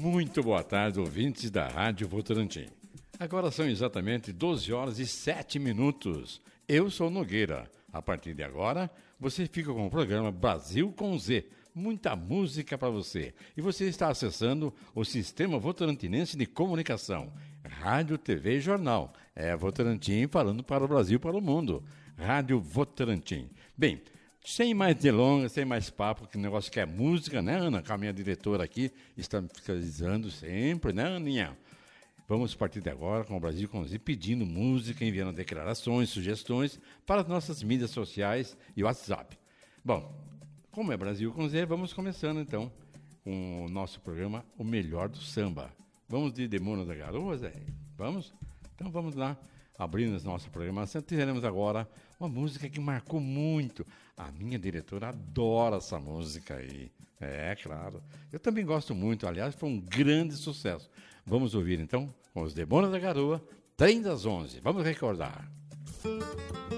Muito boa tarde, ouvintes da Rádio Votorantim. Agora são exatamente 12 horas e 7 minutos. Eu sou Nogueira. A partir de agora, você fica com o programa Brasil com Z. Muita música para você. E você está acessando o Sistema Votorantinense de Comunicação. Rádio, TV e Jornal. É Votorantim falando para o Brasil e para o mundo. Rádio Votorantim. Bem, sem mais delongas, sem mais papo, que negócio que é música, né, Ana? Com a minha diretora aqui, está me fiscalizando sempre, né, Aninha? Vamos partir de agora com o Brasil com Z, pedindo música, enviando declarações, sugestões para as nossas mídias sociais e WhatsApp. Bom, como é Brasil com Z, vamos começando então com o nosso programa O Melhor do Samba. Vamos de Demônio da Garoa, Zé? Vamos? Então vamos lá abrindo nossa programação, teremos agora uma música que marcou muito. A minha diretora adora essa música aí. É, claro. Eu também gosto muito, aliás, foi um grande sucesso. Vamos ouvir então com os Demônios da Garoa, Trem das Onze. Vamos recordar. Música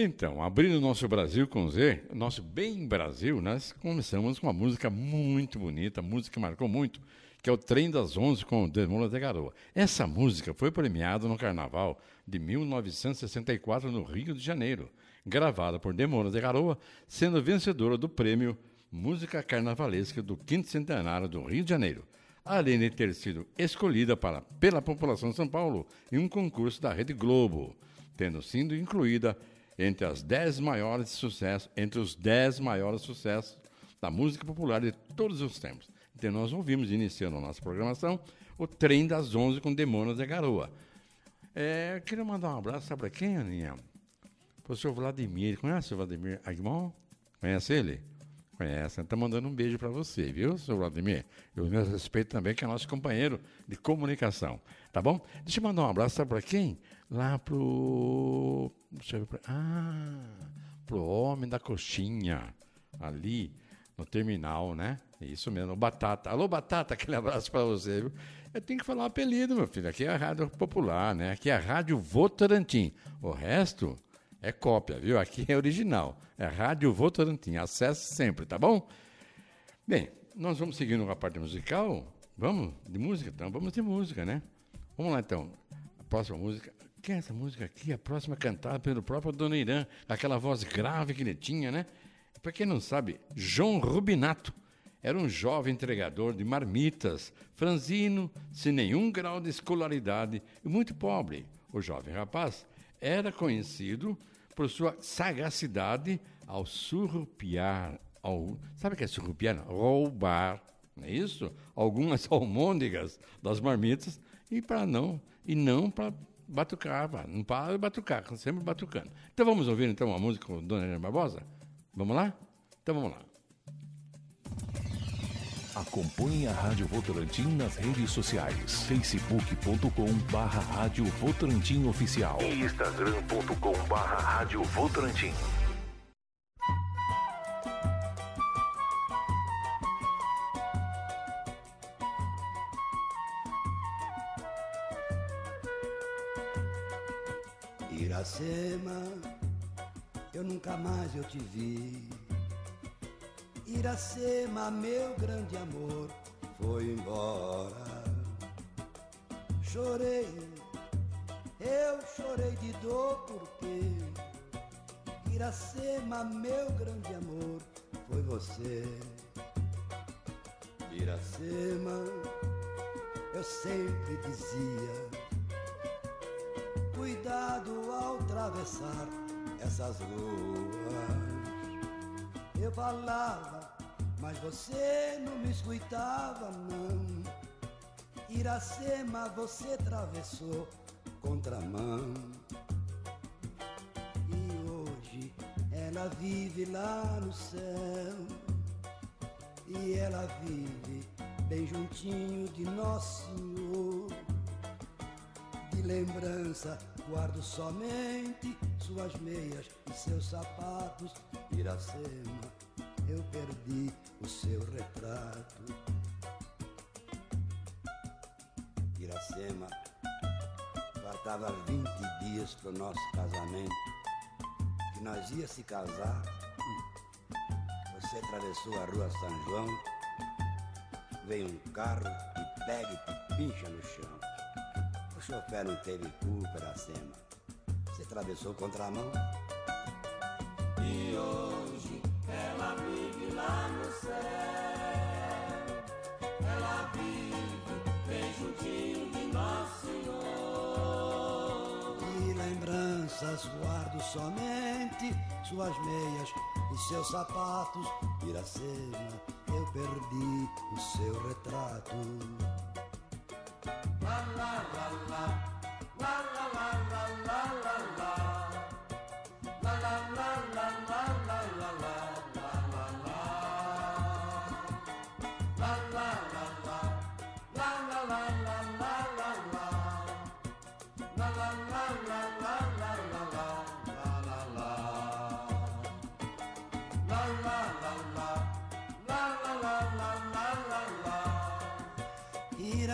Então, abrindo nosso Brasil com Z, nosso Bem Brasil, nós começamos com uma música muito bonita, música que marcou muito, que é o Trem das Onze com Demônio da Garoa. Essa música foi premiada no Carnaval de 1964 no Rio de Janeiro, gravada por Demônio da Garoa, sendo vencedora do prêmio Música Carnavalesca do quinto centenário do Rio de Janeiro, além de ter sido escolhida para, pela população de São Paulo em um concurso da Rede Globo, tendo sido incluída entre as dez maiores sucessos, entre os dez maiores sucessos da música popular de todos os tempos. Então nós ouvimos, iniciando a nossa programação, o Trem das Onze com Demônios da Garoa. É, queria mandar um abraço, sabe para quem, Aninha? Para o senhor Vladimir. Conhece o Vladimir Agmon? Conhece ele? Conhece. Está mandando um beijo para você, viu, senhor Vladimir? Eu me respeito também, que é nosso companheiro de comunicação. Tá bom? Deixa eu mandar um abraço, sabe para quem? Lá pro. Deixa eu ver pra... Ah, pro homem da coxinha, ali no terminal, né? Isso mesmo, Batata. Alô, Batata, aquele abraço para você, viu? Eu tenho que falar um apelido, meu filho. Aqui é a Rádio Popular, né? Aqui é a Rádio Votorantim. O resto é cópia, viu? Aqui é original. É a Rádio Votorantim. Acesse sempre, tá bom? Bem, nós vamos seguindo com a parte musical. Vamos? De música? Então, vamos de música, né? Vamos lá, então. A próxima música. Quem é essa música aqui? A próxima cantada pelo próprio Dona Irã. Aquela voz grave que ele tinha, né? Para quem não sabe, João Rubinato era um jovem entregador de marmitas, franzino, sem nenhum grau de escolaridade e muito pobre. O jovem rapaz era conhecido por sua sagacidade ao surrupiar, ao, sabe o que é surrupiar? Roubar, não é isso? Algumas almôndegas das marmitas e para não e não para batucar, não para batucar, sempre batucando. Então vamos ouvir então a música com Dona Helena Barbosa? Vamos lá? Então vamos lá. Acompanhe a Rádio Votorantim nas redes sociais. facebook.com barra Rádio Votorantim Oficial e instagram.com barra Rádio Votorantim. Iracema, eu nunca mais eu te vi Iracema, meu grande amor, foi embora. Chorei, eu chorei de dor porque Iracema, meu grande amor, foi você. Iracema, eu sempre dizia, cuidado atravessar essas ruas. Eu falava mas você não me escutava, não. Iracema, você atravessou contramão. E hoje ela vive lá no céu. E ela vive bem juntinho de Nosso Senhor. De lembrança guardo somente suas meias e seus sapatos, Iracema eu perdi o seu retrato. Iracema, faltava 20 dias para nosso casamento, que nós ia se casar. Você atravessou a rua São João, veio um carro e pega e te pincha no chão. O chofer não teve culpa, Iracema. Você atravessou contra a mão. E hoje ela vive lá no céu. Ela vive bem juntinho de Nosso Senhor. E lembranças guardo somente suas meias e seus sapatos. Iracema, eu perdi o seu retrato.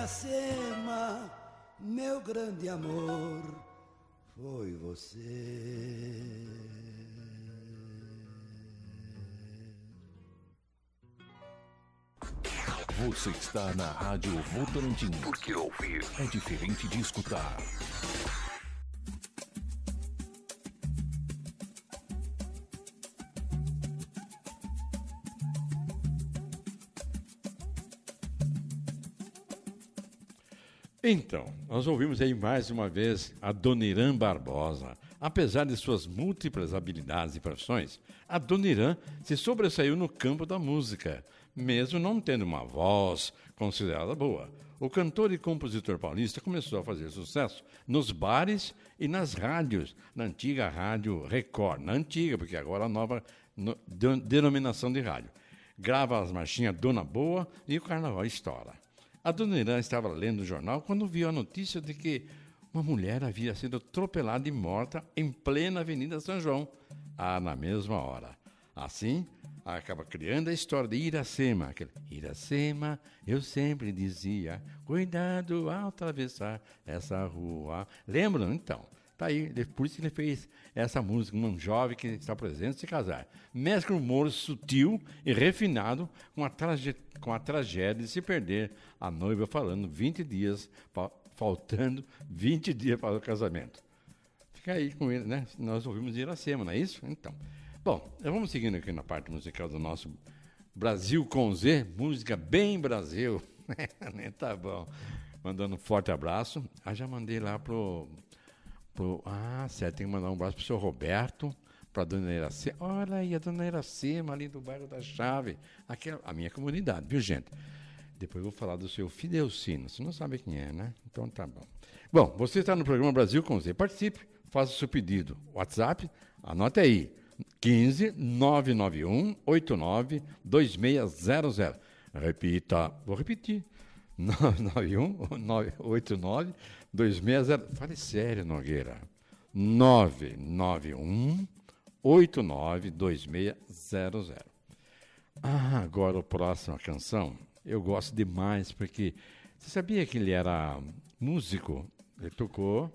Iracema, meu grande amor, foi você. Você está na Rádio Votorantim. Porque ouvir é diferente de escutar. Então, nós ouvimos aí mais uma vez a Dona Irã Barbosa. Apesar de suas múltiplas habilidades e profissões, a Dona Irã se sobressaiu no campo da música, mesmo não tendo uma voz considerada boa. O cantor e compositor paulista começou a fazer sucesso nos bares e nas rádios, na antiga Rádio Record, na antiga, porque agora a nova no, de, denominação de rádio. Grava as marchinhas Dona Boa e o Carnaval estoura. A dona Irã estava lendo o jornal quando viu a notícia de que uma mulher havia sido atropelada e morta em plena Avenida São João. a na mesma hora. Assim, acaba criando a história de Iracema. Aquele, Iracema, eu sempre dizia, cuidado ao atravessar essa rua. Lembram? Então, tá aí. Por isso que ele fez essa música, um jovem que está presente se casar. Mescla um humor sutil e refinado com a, com a tragédia de se perder a noiva falando 20 dias, faltando 20 dias para o casamento. Fica aí com ele, né? Nós ouvimos Iracema, não é isso? Então. Bom, vamos seguindo aqui na parte musical do nosso Brasil com Z, música bem Brasil. tá bom. Mandando um forte abraço. Ah, já mandei lá pro. Pro ah, certo, tem que mandar um abraço pro seu Roberto, pra dona Iracema. Olha aí, a dona Iracema ali do bairro da Chave. Aqui é a minha comunidade, viu, gente? Depois vou falar do seu Fidelcino. Você não sabe quem é, né? Então tá bom. Bom, você está no programa Brasil com Z. Participe, faça o seu pedido. WhatsApp, anote aí. 15 991 89 2600. Repita, vou repetir. 991 89 2600. Fale sério, Nogueira. 991 89 2600. Ah, agora a próxima canção. Eu gosto demais porque você sabia que ele era músico? Ele tocou,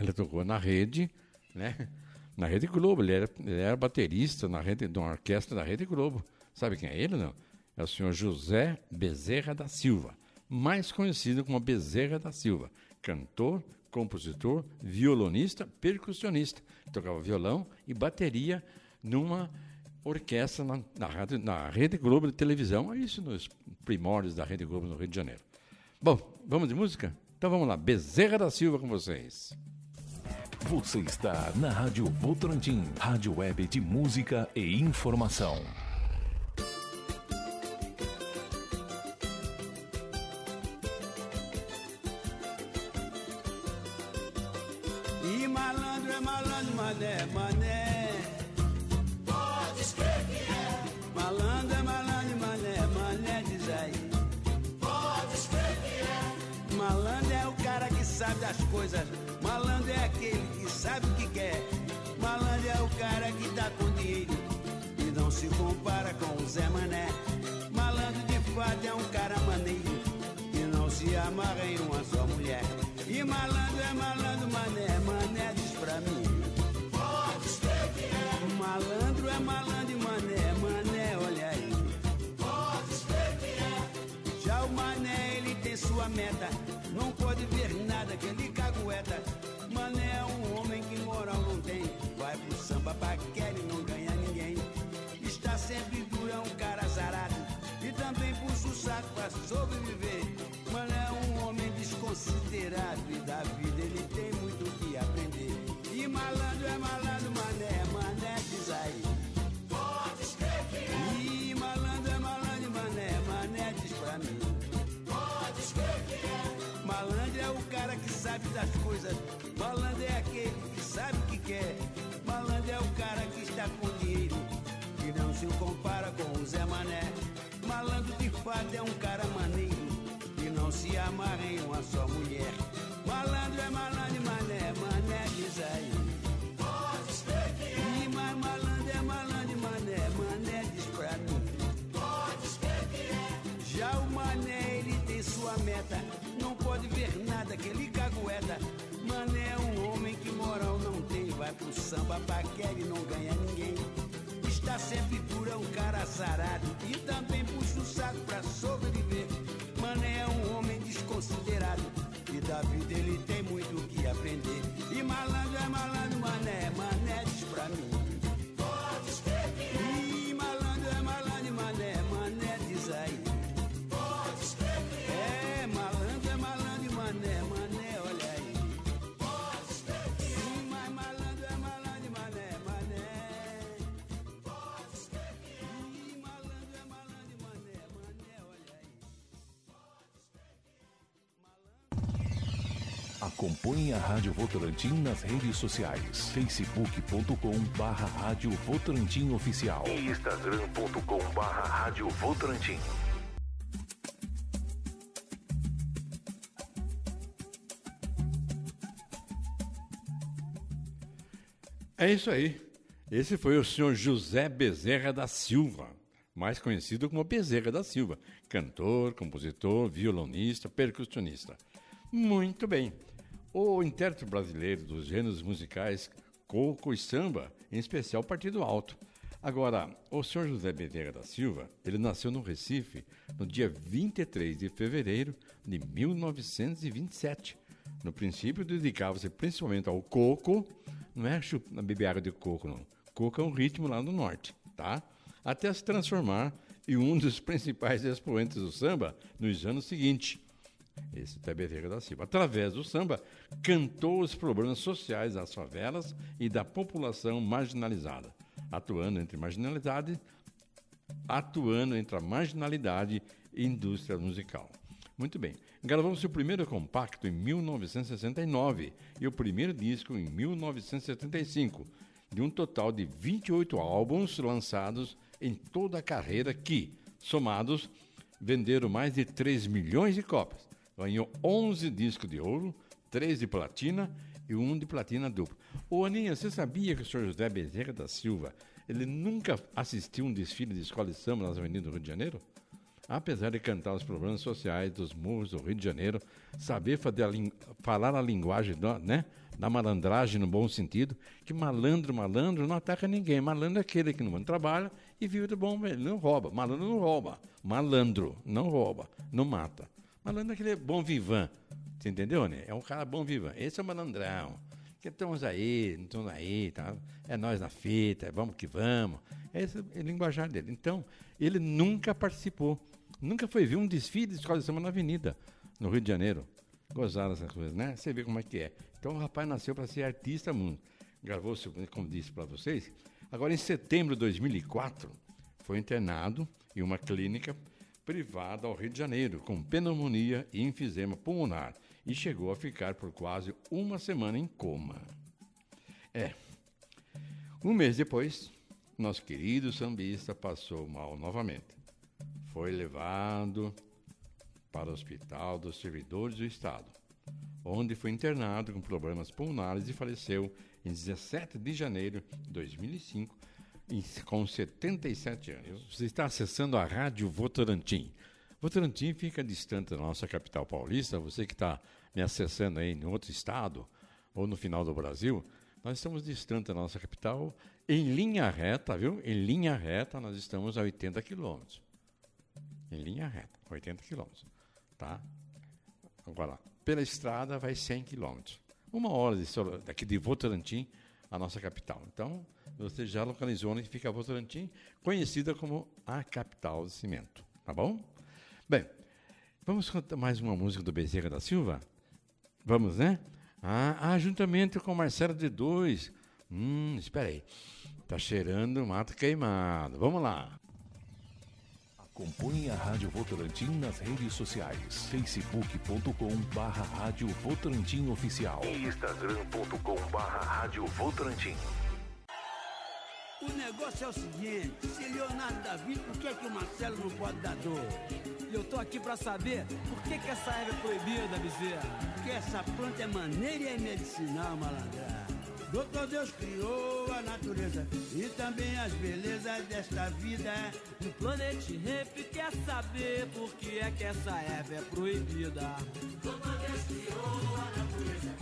ele tocou na rede, né? na Rede Globo. Ele era, ele era baterista na rede, de uma orquestra da Rede Globo. Sabe quem é ele, não? É o senhor José Bezerra da Silva, mais conhecido como Bezerra da Silva. Cantor, compositor, violonista, percussionista. Tocava violão e bateria numa orquestra na, na, rádio, na Rede Globo de televisão. Isso nos primórdios da Rede Globo no Rio de Janeiro. Bom, vamos de música? Então vamos lá. Bezerra da Silva com vocês. Você está na Rádio Votorantim, rádio web de música e informação. Sobreviver. Mané é um homem desconsiderado. E da vida ele tem muito o que aprender. E malandro é malandro, mané, mané diz aí. Pode escrever. E malandro é malandro, mané, mané diz pra mim. Pode escrever. Malandro é o cara que sabe das coisas Malandro é aquele que sabe o que quer. Malandro é o cara que está com que compara com o Zé Mané. Malandro de fato é um cara maneiro, que não se amarra em uma só mulher. Malandro é malandro, mané, mané diz aí. Pode escrever. E mais malandro é malandro, mané, mané diz pra. Pode escrever. Já o mané, ele tem sua meta, não pode ver nada que ele cagueta Mané é um homem que moral não tem. Vai pro samba, paquera e não ganha ninguém. Sempre duro, é um cara azarado. E também puxa o saco pra sobreviver. Mané é um homem desconsiderado. E da vida ele Acompanhe a Rádio Votorantim nas redes sociais. facebook.com barra Rádio Votorantim Oficial e instagram.com barra Rádio Votorantim. É isso aí. Esse foi o senhor José Bezerra da Silva, mais conhecido como Bezerra da Silva, cantor, compositor, violonista, percussionista. Muito bem. O intérprete brasileiro dos gêneros musicais coco e samba, em especial Partido Alto. Agora, o senhor José Bezerra da Silva, ele nasceu no Recife no dia 23 de fevereiro de 1927. No princípio, dedicava-se principalmente ao coco, não é a beber água de coco, não. Coco é um ritmo lá no norte, tá? Até se transformar em um dos principais expoentes do samba nos anos seguintes. Esse Bezerra da Silva. Através do samba, cantou os problemas sociais das favelas e da população marginalizada, atuando entre marginalidade, atuando entre a marginalidade e indústria musical. Muito bem. Gravou seu primeiro compacto em 1969 e o primeiro disco em 1975, de um total de 28 álbuns lançados em toda a carreira que, somados, venderam mais de 3 milhões de cópias. Ganhou 11 discos de ouro, 3 de platina e um de platina dupla. Ô Aninha, você sabia que o senhor José Bezerra da Silva, ele nunca assistiu um desfile de escola de samba nas avenidas do Rio de Janeiro? Apesar de cantar os problemas sociais dos morros do Rio de Janeiro, saber a falar a linguagem do, né, da malandragem no bom sentido, que malandro, malandro não ataca ninguém. Malandro é aquele que não trabalha e vive do bom, ele não rouba. Malandro não rouba. Malandro não rouba, não mata. Malandro é aquele bom vivan. Você entendeu, né? É um cara bom vivan. Esse é o malandrão. Que estamos aí, não estamos aí, tá? é nós na fita, vamos que vamos. Esse é o linguajar dele. Então, ele nunca participou Nunca foi ver um desfile de escola de samba na avenida, no Rio de Janeiro. Gozaram essas coisas, né? Você vê como é que é. Então o rapaz nasceu para ser artista mundo. Gravou, como disse para vocês. Agora, em setembro de 2004, foi internado em uma clínica privada ao Rio de Janeiro, com pneumonia e enfisema pulmonar, e chegou a ficar por quase uma semana em coma. É. Um mês depois, nosso querido sambista passou mal novamente foi levado para o Hospital dos Servidores do Estado, onde foi internado com problemas pulmonares e faleceu em 17 de janeiro de 2005, com 77 anos. Você está acessando a Rádio Votorantim. Votorantim fica distante da nossa capital paulista. Você que está me acessando aí em outro estado ou no final do Brasil, nós estamos distante da nossa capital em linha reta, viu? Em linha reta, nós estamos a 80 quilômetros em linha reta, 80 quilômetros, tá? Agora, pela estrada vai 100 quilômetros. Uma hora de, daqui de Votorantim, a nossa capital. Então, você já localizou onde fica Votorantim, conhecida como a capital do cimento, tá bom? Bem, vamos cantar mais uma música do Bezerra da Silva? Vamos, né? Ah, ajuntamento com Marcelo de Dois. Hum, espera aí. Tá cheirando mato queimado. Vamos lá. Acompanhe a Rádio Votorantim nas redes sociais. facebook.com barra Rádio Votorantim Oficial e instagram.com barra Rádio Votorantim. O negócio é o seguinte, se Leonardo dá vida, por que, é que o Marcelo não pode dar dor? Eu tô aqui pra saber por que, que essa erva é proibida, Bezerra. Porque essa planta é maneira e é medicinal, malandra. Doutor Deus criou a natureza e também as belezas desta vida. O planeta Ramp quer saber por que é que essa erva é proibida. Doutor Deus criou a natureza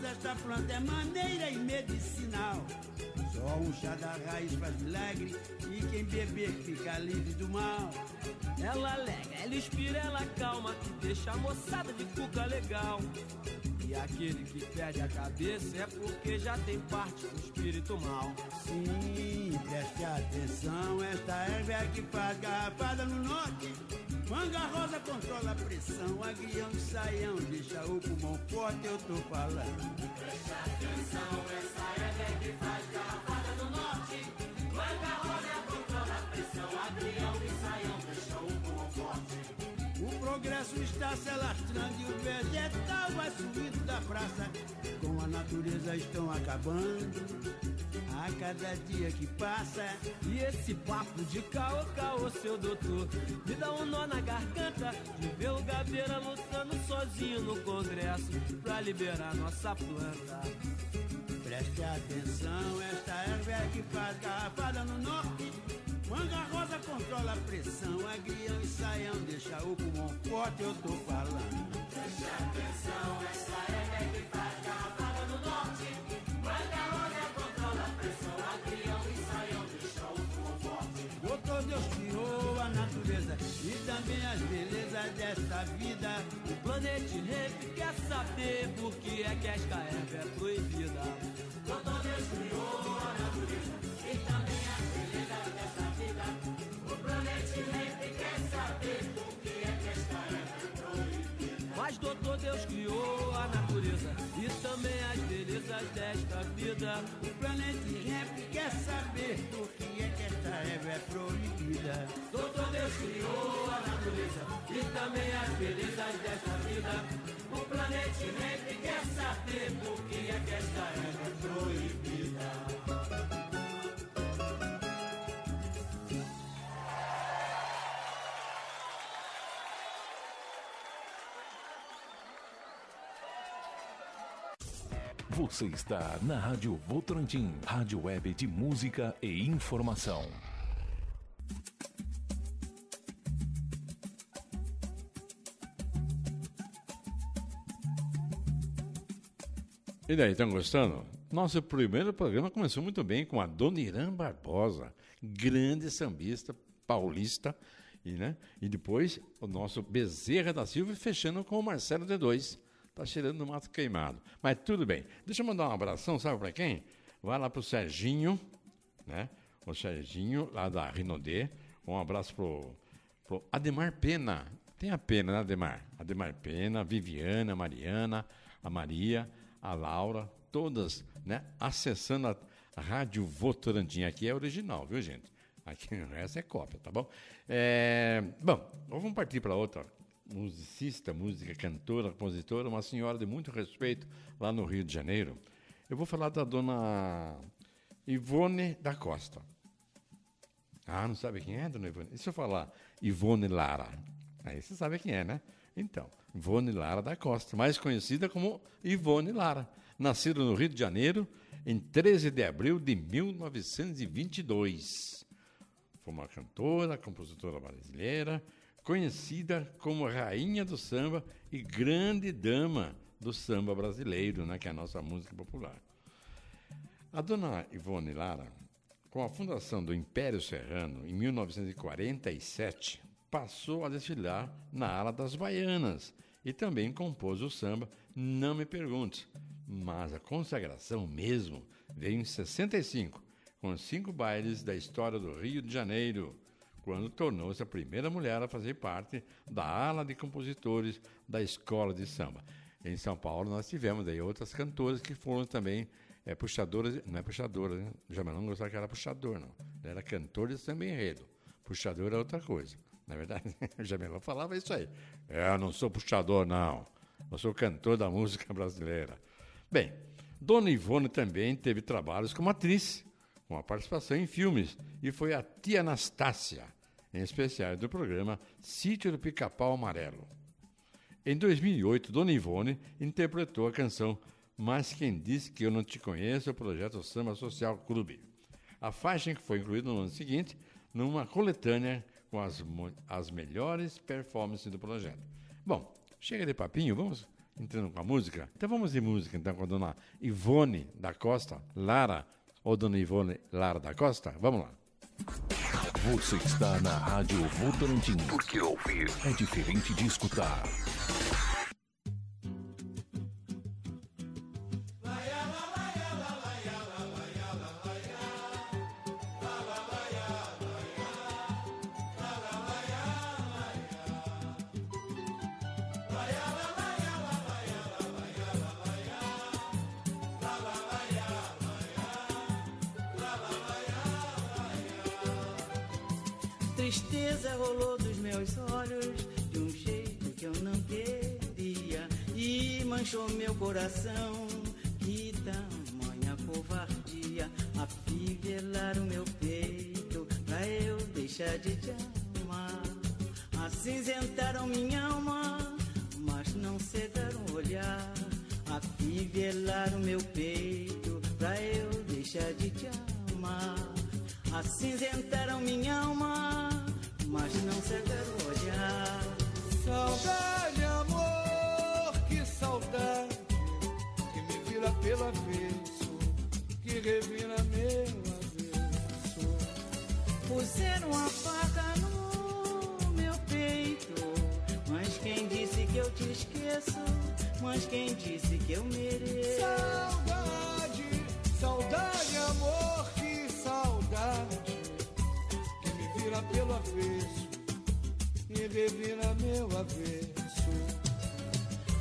prosa, esta planta é maneira e medicinal. Só um chá da raiz faz milagre e quem beber fica livre do mal. Ela alega, ela inspira, ela calma, que deixa a moçada de cuca legal. E aquele que perde a cabeça é porque já tem parte do espírito mal. Sim, preste atenção, esta erva é que faz garrafada no norte. Manga rosa controla a pressão, agrião de saião, deixa o pulmão forte, eu tô falando. Preste atenção, essa é que faz garrafada o progresso está se alastrando e o vegetal vai subindo da praça. Com a natureza estão acabando. A cada dia que passa. E esse papo de caô, caô, seu doutor, me dá um nó na garganta de ver o Gabeira lutando sozinho no Congresso pra liberar nossa planta. Preste atenção, esta é que faz garrafada no norte. Manga rosa controla a pressão, agrião e saião deixa o pulmão forte, eu tô falando. Preste atenção, essa é que faz garrafada Deus criou a natureza e também as belezas desta vida. O planeta Rap quer saber por que é que esta erva é proibida. Doutor Deus criou a natureza e também as belezas desta vida. O planeta Rap quer saber por que é que esta erva é proibida. Mas doutor Deus criou a natureza e também as belezas desta vida. O planeta Rap quer saber por que é que esta erva é proibida. Doutor Deus criou a natureza e também as belezas desta vida. O planeta Rap quer saber por que é que esta é proibida. Você está na Rádio Votorantim, rádio web de música e informação. E daí, estão gostando? Nosso primeiro programa começou muito bem com a Dona Irã Barbosa, grande sambista paulista, e, né? e depois o nosso Bezerra da Silva fechando com o Marcelo D2. Tá cheirando no mato queimado. Mas tudo bem. Deixa eu mandar um abração, sabe para quem? Vai lá pro Serginho, né? O Serginho, lá da Rinodê. Um abraço pro, pro Ademar Pena. Tem a pena, né, Ademar? Ademar Pena, Viviana, Mariana, a Maria, a Laura, todas, né? Acessando a, Rádio Votorantim. Aqui é original, viu, gente? Aqui resto é cópia, tá bom? É, bom, vamos partir para outra musicista, música, cantora, compositora, uma senhora de muito respeito lá no Rio de Janeiro. Eu vou falar da dona Ivone da Costa. Ah, não sabe quem é, dona Ivone? Se eu falar Ivone Lara? Aí você sabe quem é, né? Então, Ivone Lara da Costa, mais conhecida como Ivone Lara. Nascida no Rio de Janeiro em 13 de abril de 1922. Foi uma cantora, compositora brasileira, conhecida como rainha do samba e grande dama do samba brasileiro, né, que é a nossa música popular. A dona Ivone Lara, com a fundação do Império Serrano em 1947, passou a desfilar na ala das baianas e também compôs o samba Não Me Pergunte, mas a consagração mesmo veio em 65, com cinco bailes da história do Rio de Janeiro, quando tornou-se a primeira mulher a fazer parte da ala de compositores da escola de samba. Em São Paulo nós tivemos aí outras cantoras que foram também é, puxadoras, não é puxadora, né? Jamelão não gostava que era puxador, não. Era cantor de samba enredo. Puxador é outra coisa. Na verdade, o Jamelão falava isso aí. É, eu não sou puxador, não. Eu sou cantor da música brasileira. Bem, Dona Ivone também teve trabalhos como atriz, com a participação em filmes, e foi a tia Anastácia, em especial do programa Sítio do Pica-Pau Amarelo. Em 2008, Dona Ivone interpretou a canção Mas Quem Disse Que Eu Não Te Conheço, o projeto Samba Social Clube. A faixa que foi incluída no ano seguinte numa coletânea com as, as melhores performances do projeto. Bom, chega de papinho, vamos entrando com a música? Então vamos de música então com a dona Ivone da Costa, Lara, ou dona Ivone Lara da Costa? Vamos lá. Você está na Rádio Votorantim. Porque ouvir é diferente de escutar. Coração. Que tamanha covardia! afivelar o meu peito pra eu deixar de te amar. Acinzentaram minha alma, mas não cegaram o olhar. Afivelar o meu peito pra eu deixar de te amar. Acinzentaram minha alma, mas não cegaram o olhar. Saudade, amor, que saudade que me vira pelo avesso, que revira meu avesso. Puseram a faca no meu peito, mas quem disse que eu te esqueço? Mas quem disse que eu mereço? Saudade, saudade, amor, que saudade que me vira pelo avesso e revira meu avesso.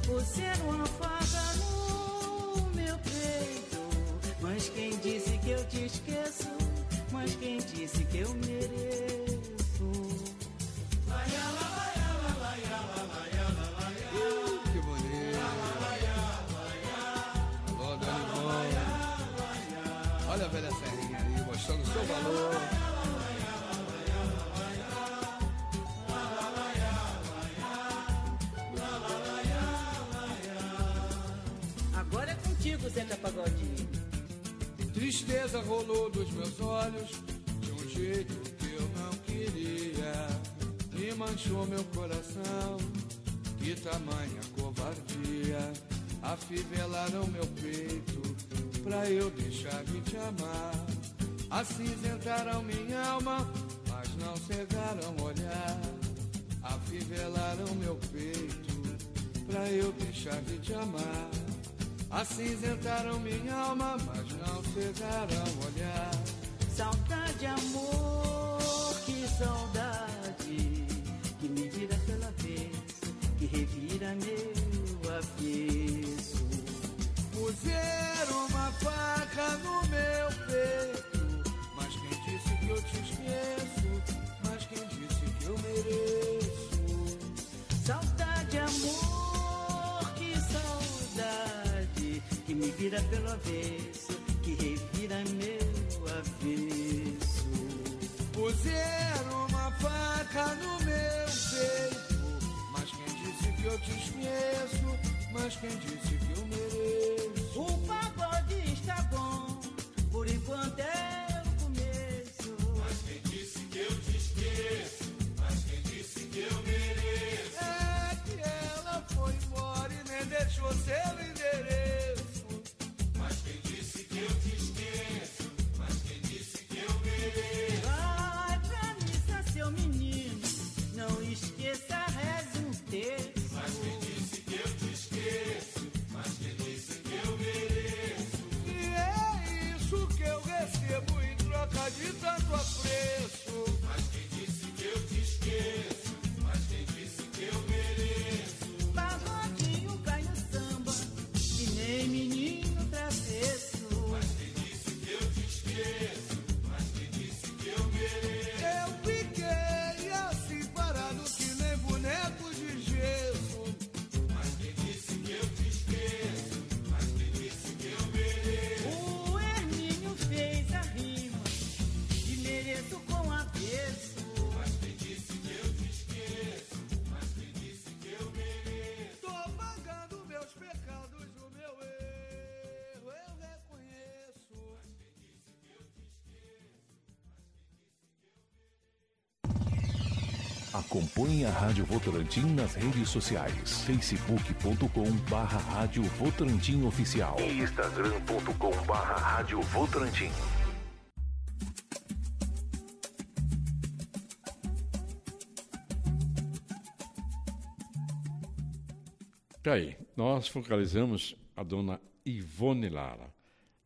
Puseram uma faca no meu peito, mas quem disse que eu te esqueço? Mas quem disse que eu mereço? Uh. Olha a velha serrinha aí, mostrando o seu valor. Pagodinho. Tristeza rolou dos meus olhos de um jeito que eu não queria. E manchou meu coração. Que tamanha covardia. Afivelaram meu peito pra eu deixar de te amar. Acinzentaram minha alma, mas não cegaram o olhar. Afivelaram meu peito pra eu deixar de te amar. Acinzentaram minha alma, mas não cegaram o olhar. Saudade, amor, que saudade que me vira pela avesso, que revira meu avesso. Puseram uma faca no meu peito, mas quem disse que eu te esqueço? Mas quem disse que eu mereço? Saudade, amor, vira pelo avesso, que revira meu avesso. Puseram uma faca no meu peito, mas quem disse que eu te esqueço? Mas quem disse Acompanhe a Rádio Votorantim nas redes sociais. facebook.com barra Rádio Votorantim Oficial. E instagram.com barra Rádio Votorantim. Tá aí, nós focalizamos a dona Ivone Lara.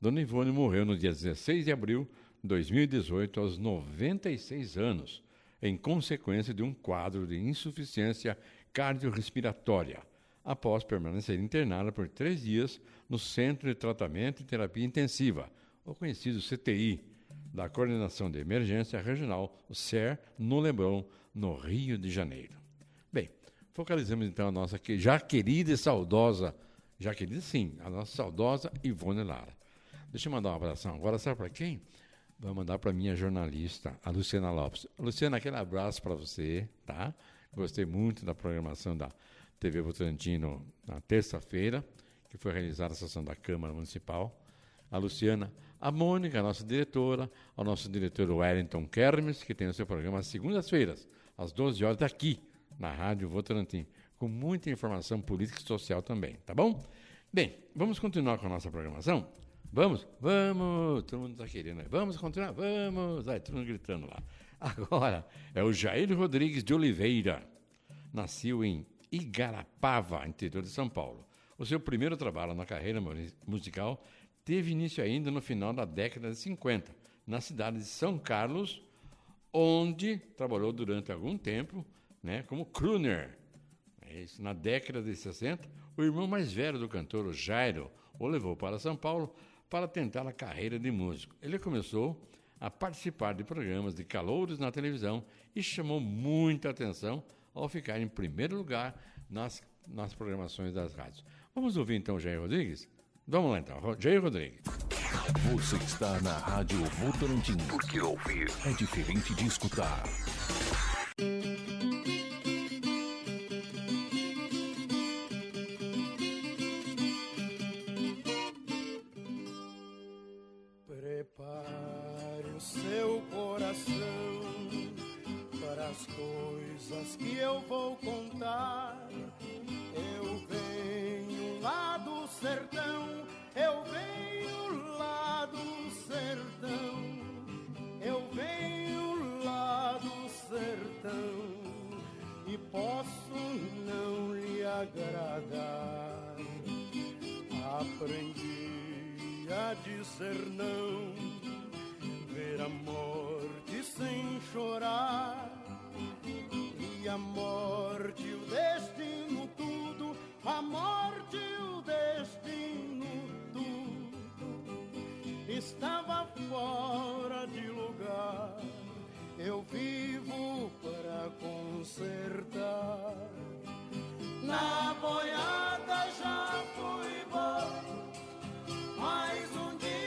Dona Ivone morreu no dia 16 de abril de 2018, aos 96 anos, em consequência de um quadro de insuficiência cardiorrespiratória, após permanecer internada por três dias no Centro de Tratamento e Terapia Intensiva, o conhecido CTI, da Coordenação de Emergência Regional, o CER, no Leblon, no Rio de Janeiro. Bem, focalizamos então a nossa já querida e saudosa, já querida sim, a nossa saudosa Ivone Lara. Deixa eu mandar um abração agora, sabe para quem? Vou mandar para minha jornalista, a Luciana Lopes. Luciana, aquele abraço para você, tá? Gostei muito da programação da TV Votorantino na terça-feira, que foi realizada a sessão da Câmara Municipal. A Luciana, a Mônica, a nossa diretora, ao nosso diretor Wellington Kermes, que tem o seu programa às segundas-feiras, às 12 horas, aqui, na Rádio Votorantim, com muita informação política e social também, tá bom? Bem, vamos continuar com a nossa programação? Vamos? Vamos! Todo mundo está querendo. Vamos continuar? Vamos! Vai, todo mundo gritando lá. Agora é o Jair Rodrigues de Oliveira. Nasceu em Igarapava, interior de São Paulo. O seu primeiro trabalho na carreira musical teve início ainda no final da década de 50, na cidade de São Carlos, onde trabalhou durante algum tempo né, como crooner. É na década de 60, o irmão mais velho do cantor, o Jairo, o levou para São Paulo para tentar a carreira de músico. Ele começou a participar de programas de calouros na televisão e chamou muita atenção ao ficar em primeiro lugar nas, nas programações das rádios. Vamos ouvir então o Jair Rodrigues? Vamos lá então, Jair Rodrigues. Você está na Rádio Votorantim. Porque ouvir é diferente de escutar. Seu coração para as coisas que eu vou contar. Eu venho lá do sertão, eu venho lá do sertão, eu venho lá do sertão e posso não lhe agradar. Aprendi a dizer não, ver a morte sem chorar e a morte, o destino, tudo, a morte, o destino, tudo, estava fora de lugar. Eu vivo para consertar. Na boiada já fui bom, mas um dia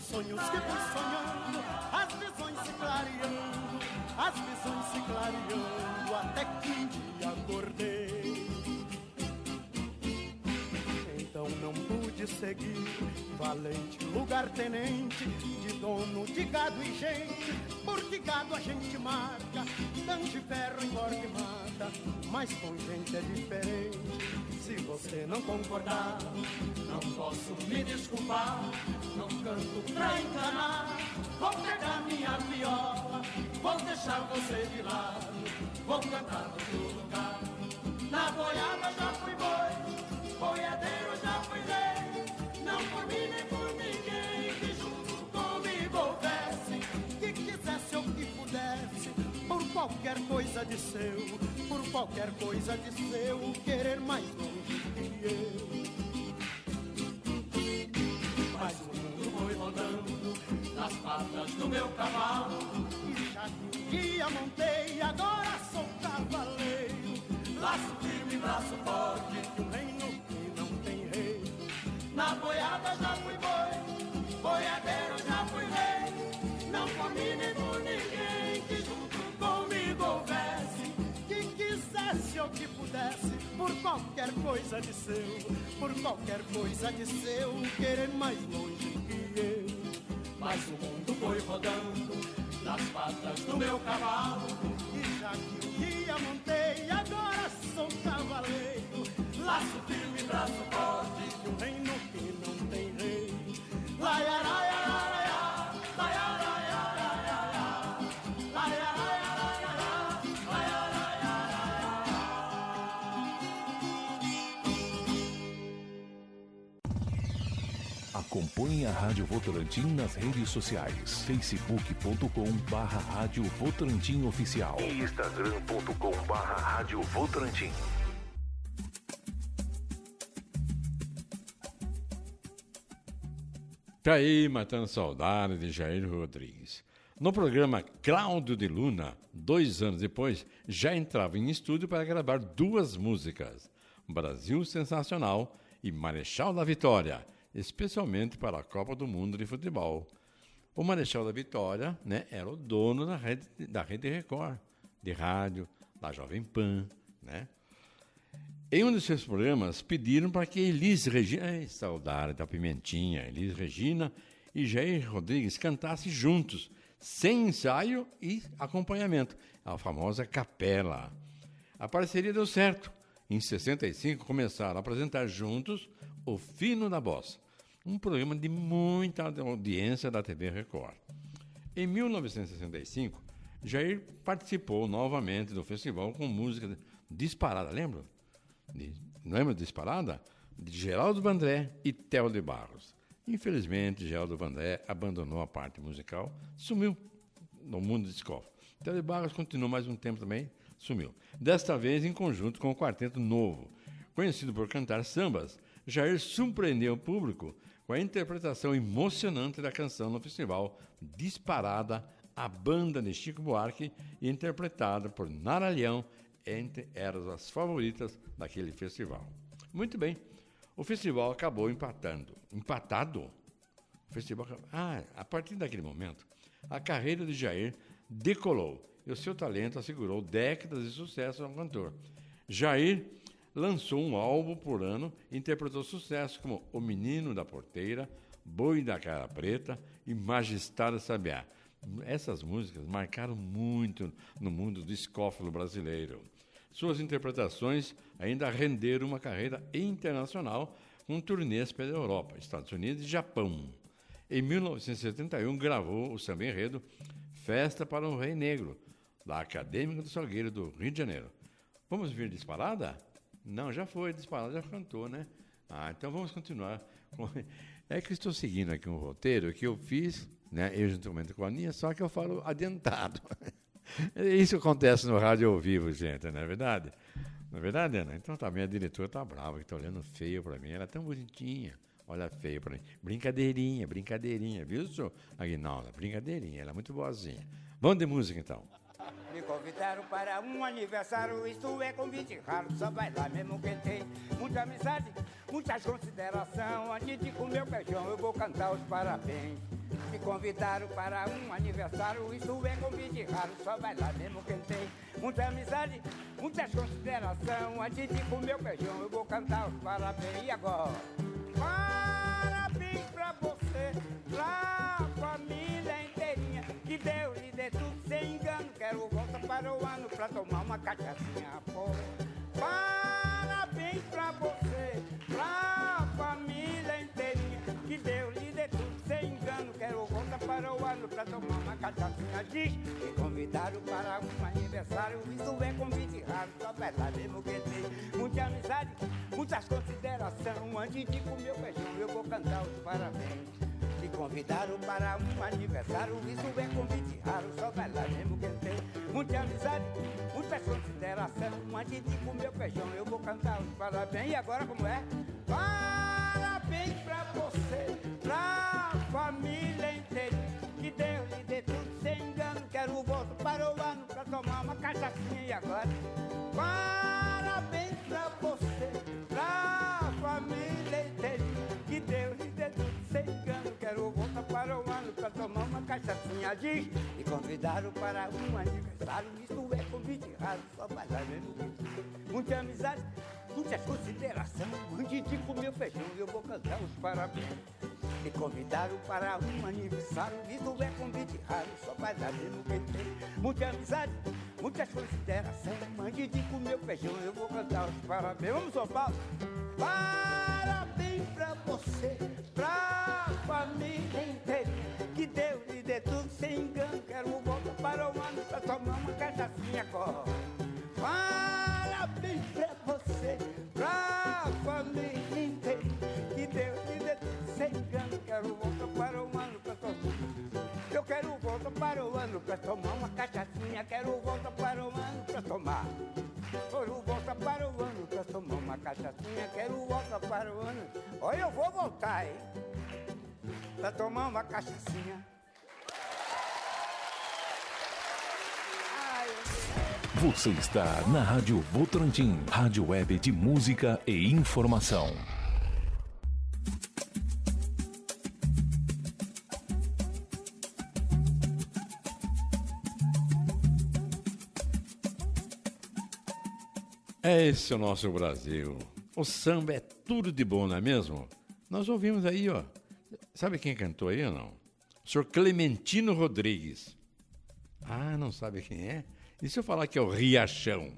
nos sonhos que fui sonhando, as visões se clareando, as visões se clareando, até que um dia acordei. Então não pude seguir, valente lugar-tenente, de dono de gado e gente, porque gado a gente marca, tanto ferro engorda e mata, mas com gente é diferente. Se você não concordar, não posso me desculpar, não canto pra enganar, vou pegar minha viola, vou deixar você de lado, vou cantar no seu lugar. Na boiada já fui boi, boiadeiro já fui rei, qualquer coisa de seu, por qualquer coisa de seu, querer mais longe que eu. Mas o mundo foi rodando nas patas do meu cavalo, e já que um dia montei, que pudesse, por qualquer coisa de seu, por qualquer coisa de seu, querer mais longe que eu. mas o mundo foi rodando nas patas do meu cavalo. E já que um dia montei, agora sou cavaleiro. Laço firme, braço forte, de um reino que não tem rei. Lai, Acompanhe a Rádio Votorantim nas redes sociais. facebook.com barra Rádio Votorantim Oficial. E instagram.com barra Rádio Votorantim. Tá aí, matando saudade de Jair Rodrigues. No programa Cláudio de Luna, dois anos depois, já entrava em estúdio para gravar duas músicas: Brasil Sensacional e Marechal da Vitória, especialmente para a Copa do Mundo de Futebol. O Marechal da Vitória né, era o dono da rede, da rede Record, de rádio, da Jovem Pan. Né? Em um dos seus programas, pediram para que Elis Regina, ai, saudade da Pimentinha, Elis Regina e Jair Rodrigues cantassem juntos, sem ensaio e acompanhamento, a famosa capela. A parceria deu certo. Em 65, começaram a apresentar juntos O Fino da Bossa, um programa de muita audiência da TV Record. Em 1965, Jair participou novamente do festival com música disparada, lembra? De, lembra disparada? De Geraldo Vandré e Theo de Barros. Infelizmente, Geraldo Vandré abandonou a parte musical, sumiu no mundo de escola. Theo de Barros continuou mais um tempo também, sumiu. Desta vez em conjunto com o Quarteto Novo. Conhecido por cantar sambas, Jair surpreendeu o público com a interpretação emocionante da canção no festival Disparada, a banda de Chico Buarque, interpretada por Nara Leão, entre eram as favoritas daquele festival. Muito bem, o festival acabou empatando. Empatado? O festival Ah, a partir daquele momento, a carreira de Jair decolou e o seu talento assegurou décadas de sucesso ao cantor. Jair lançou um álbum por ano e interpretou sucessos como O Menino da Porteira, Boi da Cara Preta e Majestade Sabiá. Essas músicas marcaram muito no mundo do escófilo brasileiro. Suas interpretações ainda renderam uma carreira internacional com turnês pela Europa, Estados Unidos e Japão. Em 1971, gravou o samba enredo Festa para um Rei Negro, da Acadêmica do Salgueiro do Rio de Janeiro. Vamos vir disparada? Não, já foi disparada, já cantou, né? Ah, então vamos continuar. É que estou seguindo aqui um roteiro que eu fiz, né? Eu juntamente com a Aninha, só que eu falo adiantado. Isso acontece no rádio ao vivo, gente, não é verdade? Não é verdade, Ana? Então tá, minha diretora tá brava, que tá olhando feio para mim. Ela é tão bonitinha. Olha feio para mim. Brincadeirinha, brincadeirinha, viu, senhor Aguinalda? Brincadeirinha, ela é muito boazinha. Vamos de música, então. Me convidaram para um aniversário, isto é convite raro, só vai lá mesmo quem tem muita amizade, muita consideração. Antes de comer o feijão, eu vou cantar os parabéns. Me convidaram para um aniversário, isto é convite raro, só vai lá mesmo quem tem muita amizade, muita consideração. Antes de comer o feijão, eu vou cantar os parabéns. E agora? Parabéns pra você, pra família inteirinha, que Deus lhe dê tudo sem engano. Quero voltar para o ano pra tomar uma cachaçinha, pô. Parabéns pra você, pra família inteirinha, que Deus lhe dê tudo sem engano. Quero voltar para o ano pra tomar uma cachaçinha. Diz me convidaram para um aniversário, isso é convite raro, só vai lá mesmo que tem muita amizade, muitas considerações. Antes de comer o feijão, eu vou cantar os parabéns. Convidaram para um aniversário, isso é convite raro, só vai lá mesmo que tem muita amizade, muitas considerações. Antes de comer feijão, eu vou cantar os parabéns. E agora como é? Parabéns pra você, pra família inteira. Que Deus lhe dê tudo sem engano. Quero o voto para o ano pra tomar uma cachaçinha. E agora? Parabéns Quero voltar para o ano pra tomar uma cachaçinha. Diz e convidaram para um aniversário. Isso é convite raro, só vai lá mesmo. Muita amizade, muitas considerações. Antes de comer feijão, eu vou cantar os parabéns. Me convidaram para um aniversário. Isso é convite raro, só vai dar no quem tem. Muita amizade, muitas considerações. Mãe de com meu feijão, eu vou cantar os parabéns. Vamos, São Paulo? Parabéns pra você, pra família inteira. Que Deus lhe dê tudo sem engano. Quero volta para o ano pra tomar uma cachaçinha cor. Parabéns pra você, pra família inteira. Que Deus lhe dê tudo sem engano. Quero volta para o ano pra tomar. Eu quero volta para o ano pra tomar uma cachaçinha. Quero volta para o ano pra tomar. Quero volta para o ano pra tomar uma cachaçinha. Quero volta para o ano. Olha, eu vou voltar, hein? Pra tomar uma cachaçinha. Você está na Rádio Votorantim, rádio web de música e informação. Esse é o nosso Brasil. O samba é tudo de bom, não é mesmo? Nós ouvimos aí, ó. Sabe quem cantou aí ou não? O senhor Clementino Rodrigues. Ah, não sabe quem é? E se eu falar que é o Riachão?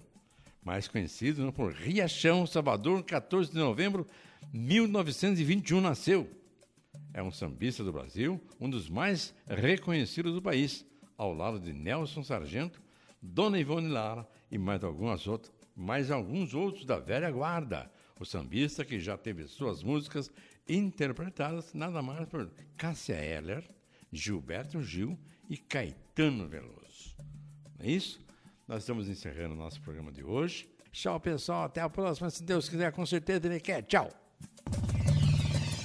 Mais conhecido né, por Riachão Salvador, 14 de novembro de 1921 nasceu. É um sambista do Brasil, um dos mais reconhecidos do país, ao lado de Nelson Sargento, Dona Ivone Lara e mais algumas outras, mais alguns outros da velha guarda. O sambista que já teve suas músicas interpretadas nada mais por Cássia Eller, Gilberto Gil e Caetano Veloso. Não é isso? Nós estamos encerrando o nosso programa de hoje. Tchau, pessoal. Até a próxima. Se Deus quiser, com certeza ele quer. Tchau.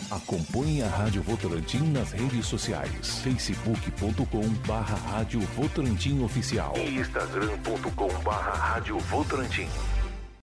Acompanhe a Rádio Votorantim nas redes sociais. facebook.com barra Rádio Votorantim Oficial. E instagram.com barra Rádio Votorantim.